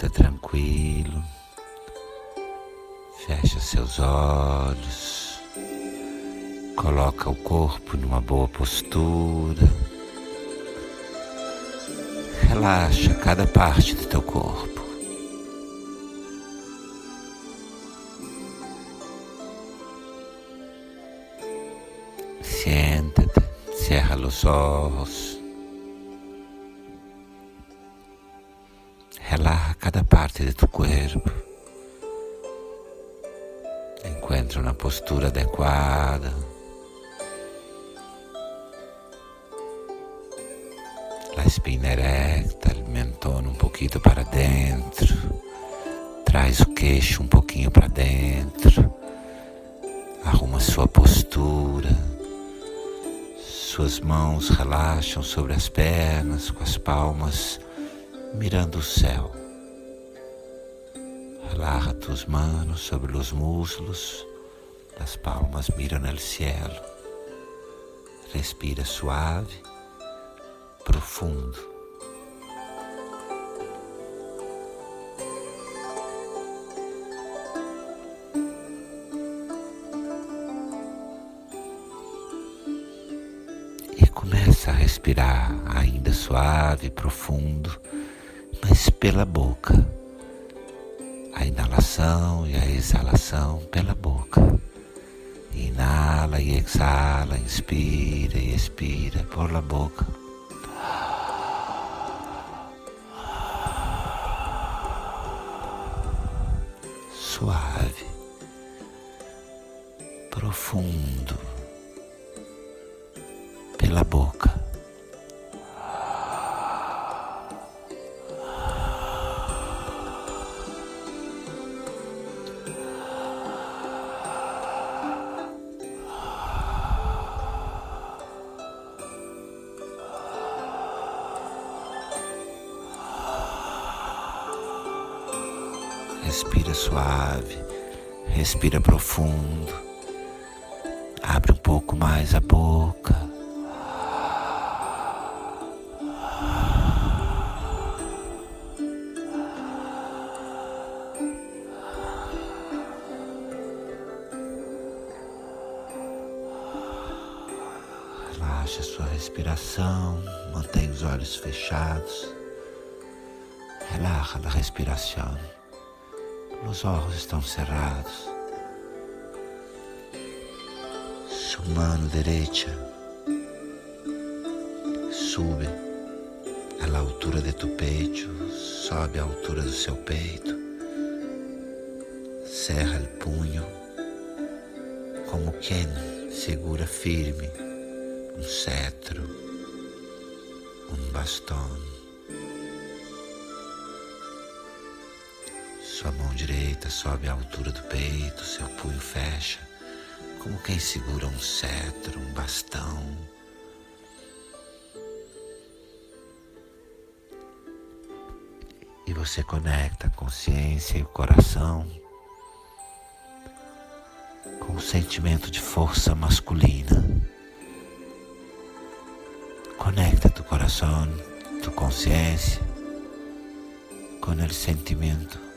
Senta tranquilo, fecha seus olhos, coloca o corpo numa boa postura, relaxa cada parte do teu corpo. Siéntate, cierra los ojos. Cada parte de tu cuerpo. Encuentra una postura adequada. La espina erecta, el mentón un poquito para dentro. Traz o queixo um pouquinho para dentro. Arruma sua postura. Suas mãos relaxam sobre as pernas, com as palmas mirando o céu. Relaja tus manos sobre os muslos, as palmas miram no cielo. Respira suave, profundo. Começa a respirar ainda suave, profundo, mas pela boca. A inalação e a exalação pela boca. Inala e exala, inspira e expira por la boca. Suave, respira profundo, abre um pouco mais a boca. Relaxa sua respiração, mantém os olhos fechados. Relaxa a respiração. Os olhos estão cerrados. Sua mão direita sube à altura de tu peito, sobe à altura do seu peito. Cerra o punho como quem segura firme um cetro, um bastão. Sua mão direita sobe à altura do peito, seu punho fecha, como quem segura um cetro, um bastão. E você conecta a consciência e o coração com um sentimento de força masculina. Conecta tu coração, tu consciência com o sentimento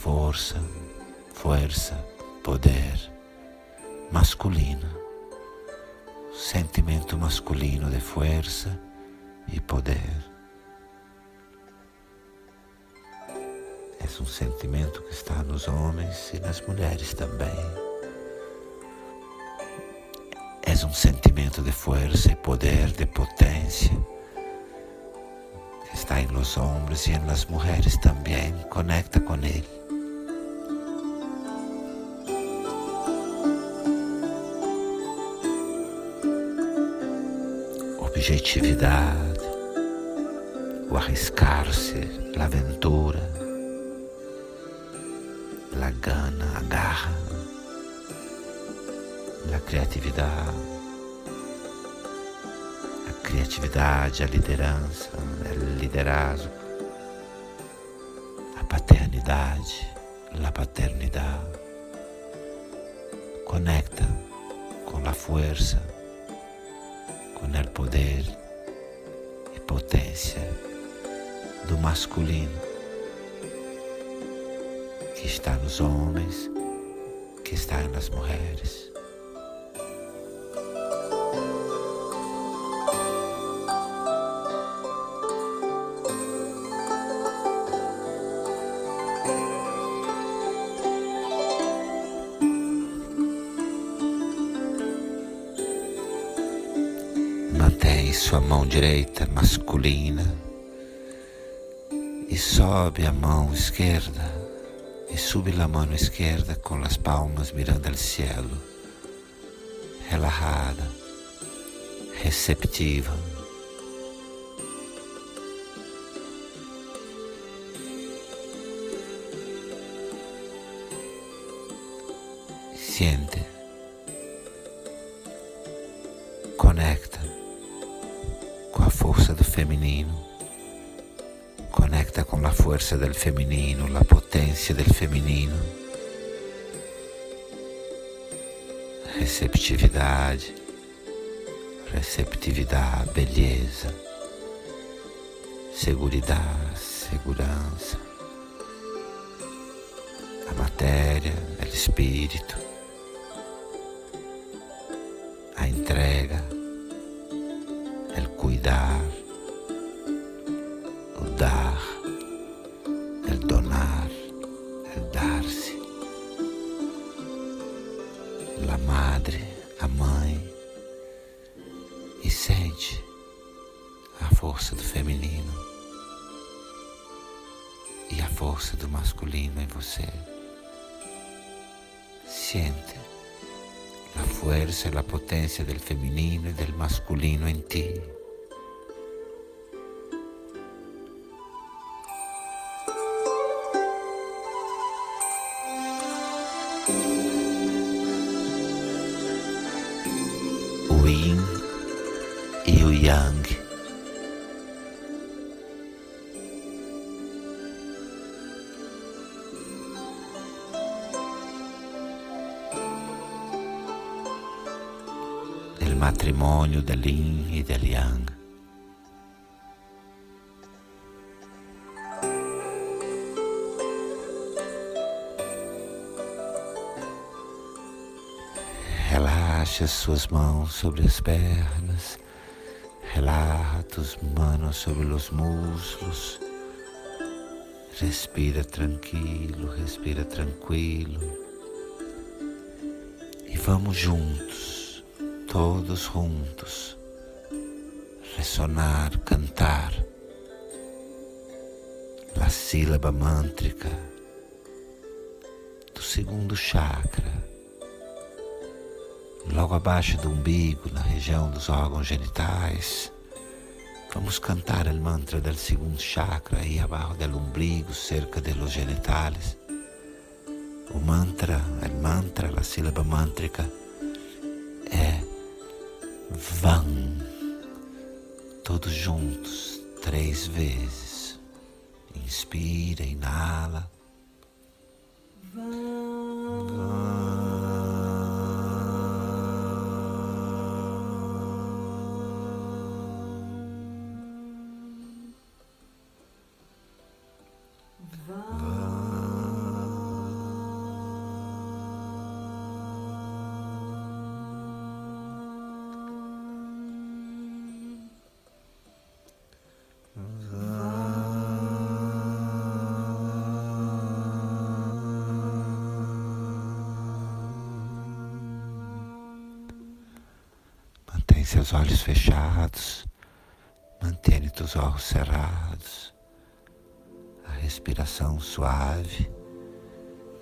força, força, poder masculino. Sentimento masculino de força e poder. É um sentimento que está nos homens e nas mulheres também é um sentimento de força e poder, de potência, está em los homens e em las mulheres também. Conecta com ele. Objetividade, o arriscar-se, a aventura, a gana, a garra a criatividade, a criatividade, a liderança, o liderazgo, a paternidade, a paternidade. Conecta con la fuerza, con el poder e potência do masculino que está nos homens, que está nas mulheres. Sua mão direita masculina e sobe a mão esquerda e sube a mão esquerda com as palmas mirando ao cielo, relajada, receptiva. Siente, feminino. Conecta com a força del feminino, a potência del feminino. Receptividade, receptividade, beleza, seguridade, segurança. A matéria, o espírito, a entrega cuidar, a força e a potência do feminino e do masculino em ti. yin e o yang. Il matrimonio dell'yin e del yang. Relaxe as suas mãos sobre as pernas, relaxa tus manos sobre os muslos. Respira tranquilo, respira tranquilo. E vamos juntos, todos juntos, ressonar, cantar a sílaba mântrica do segundo chakra logo abaixo do umbigo, na região dos órgãos genitais. Vamos cantar o mantra do segundo chakra aí abaixo do umbigo, cerca de los genitales. O mantra, o mantra, a sílaba mântrica Van. Todos juntos, três vezes. Inspira, inala. Seus olhos fechados, mantenha os olhos cerrados, a respiração suave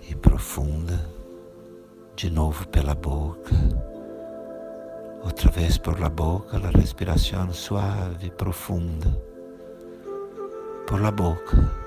e profunda, de novo pela boca, outra vez por la boca, a respiração suave e profunda, por la boca.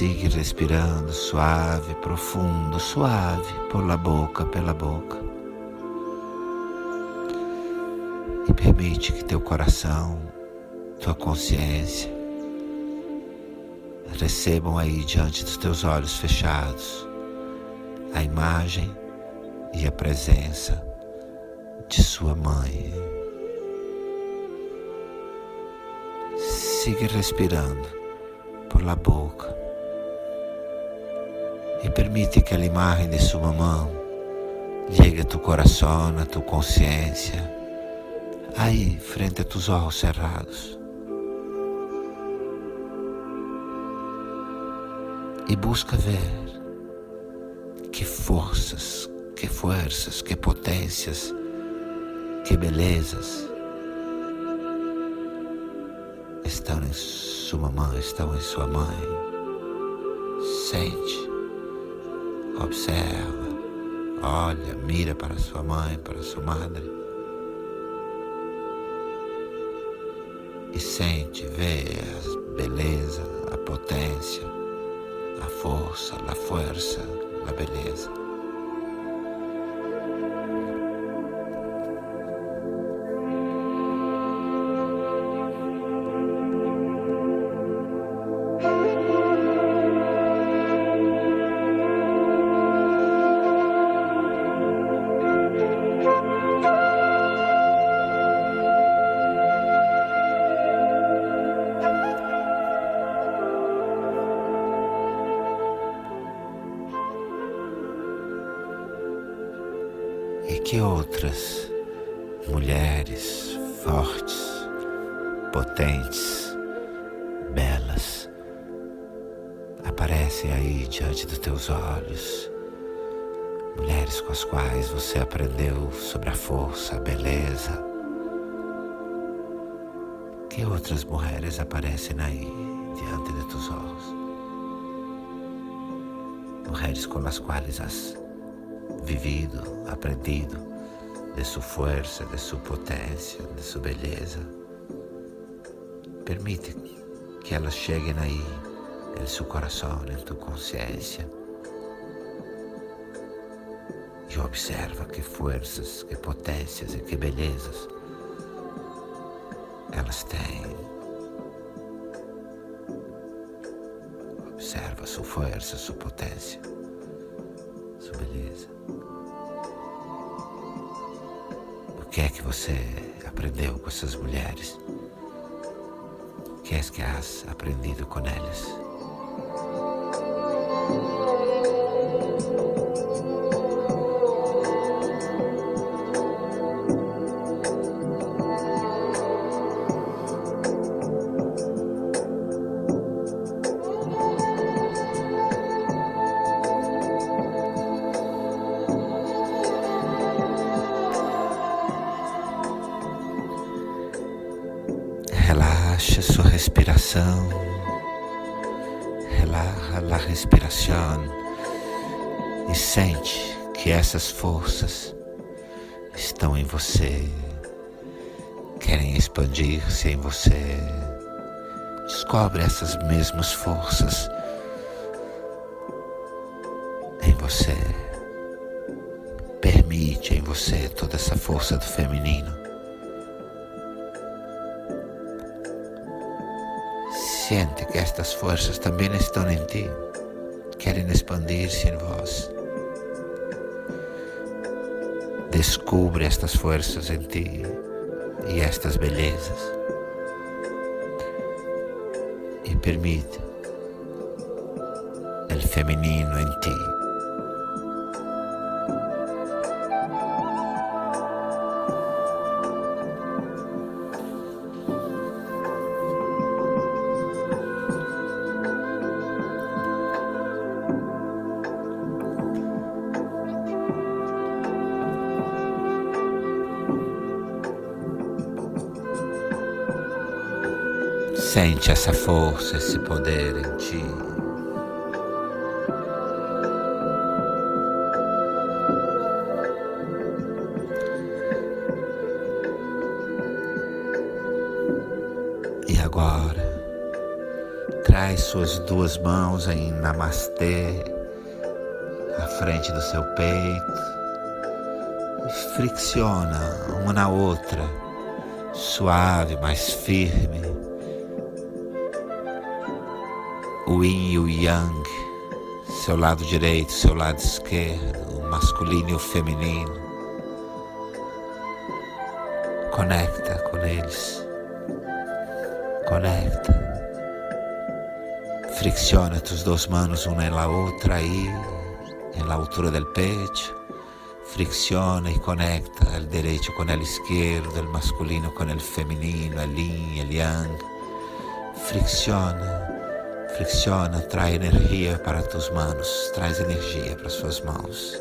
Siga respirando suave, profundo, suave, por la boca, pela boca. E permite que teu coração, tua consciência, recebam aí diante dos teus olhos fechados a imagem e a presença de sua mãe. Siga respirando por la boca e permite que a imagem de sua mão llegue a tu coração, a tu consciência, aí, frente a tus olhos cerrados. E busca ver que forças, que forças, que potências, que belezas estão em sua mãe, estão em sua mãe. Sente, observa, olha, mira para sua mãe, para sua madre. E sente, vê a beleza, a potência, a força, a força, a beleza. Outras mulheres fortes, potentes, belas aparecem aí diante dos teus olhos. Mulheres com as quais você aprendeu sobre a força, a beleza. Que outras mulheres aparecem aí diante de teus olhos? Mulheres com as quais as vivido, aprendido de sua força, de sua potência, de sua beleza. Permite que elas cheguem aí, em seu coração, em tua consciência. E observa que forças, que potências e que belezas elas têm. Observa sua força, sua potência que é que você aprendeu com essas mulheres? O que é que has aprendido com elas? Relaxa a respiração e sente que essas forças estão em você, querem expandir-se em você. Descobre essas mesmas forças em você. Permite em você toda essa força do feminino. Siente que estas forças também estão em ti, querem expandir-se em vós. Descubre estas forças em ti e estas belezas e permite o feminino em ti. Sente essa força, esse poder em ti. E agora, Traz suas duas mãos em Namastê à frente do seu peito e fricciona uma na outra, suave, mais firme. O Yin e o Yang, seu lado direito, seu lado esquerdo, o masculino e o feminino. Conecta com eles. Conecta. Fricciona tus dos manos la otra ahí, en la altura del pecho. Fricciona y conecta el derecho con el izquierdo, el masculino con el femenino, el yin, el yang. Fricciona, fricciona, trae energía para tus manos, traz energia para suas mãos.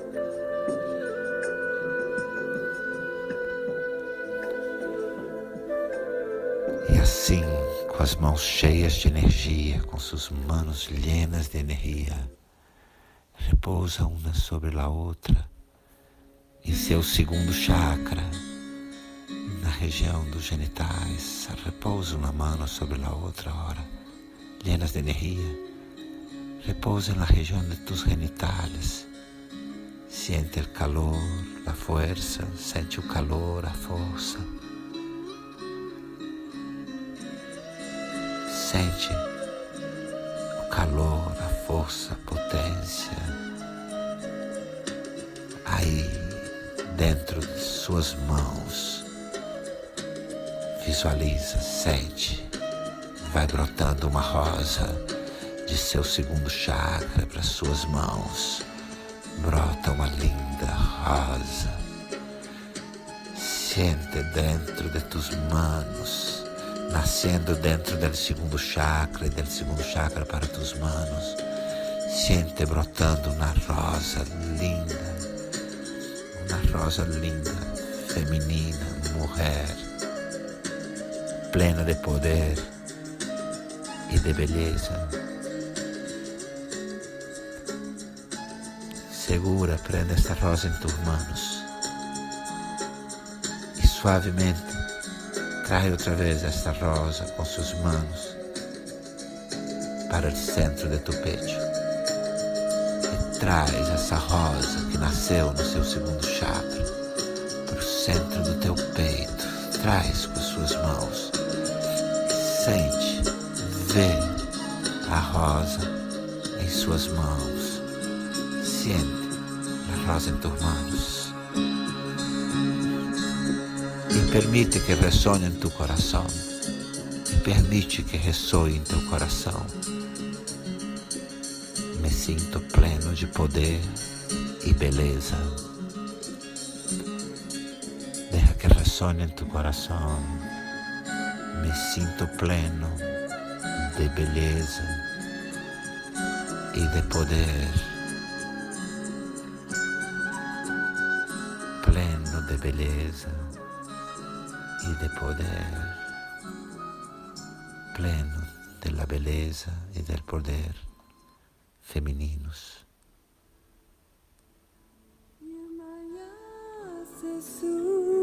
E assim, com as mãos cheias de energia, com suas manos llenas de energia, repousa uma sobre a outra em seu segundo chakra, na região dos genitais. Repousa uma mão sobre a outra hora, llenas de energia. Repousa na região de tus genitales. Siente o calor, a força, sente o calor, a força. Sente o calor, a força, a potência. Aí dentro de suas mãos. Visualiza, sente, vai brotando uma rosa de seu segundo chakra para suas mãos. Brota uma linda rosa. Sente dentro de tus manos, nascendo dentro do segundo chakra e do segundo chakra para tus manos. Sente brotando uma rosa linda uma rosa linda, feminina, mulher, plena de poder e de beleza. Segura, prende esta rosa em tus manos e suavemente trai outra vez esta rosa com suas mãos para o centro de tu pecho traz essa rosa que nasceu no seu segundo chakra para o centro do teu peito. Traz com as suas mãos. Sente, vê a rosa em suas mãos. Sente a rosa em tuas mãos. E permite que ressone em tu coração. E permite que ressoe em teu coração me sinto pleno de poder e beleza. Deja que ressone em tu coração. Me sinto pleno de beleza e de poder. Pleno de beleza e de poder. Pleno della bellezza e del poder femininos. Shanti,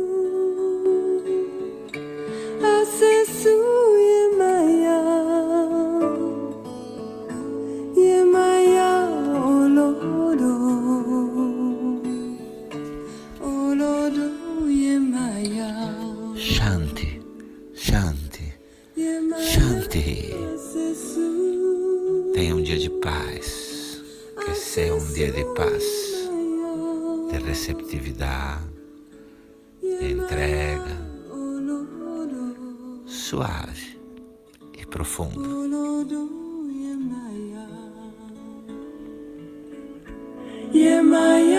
suave e profundo. Yemaya,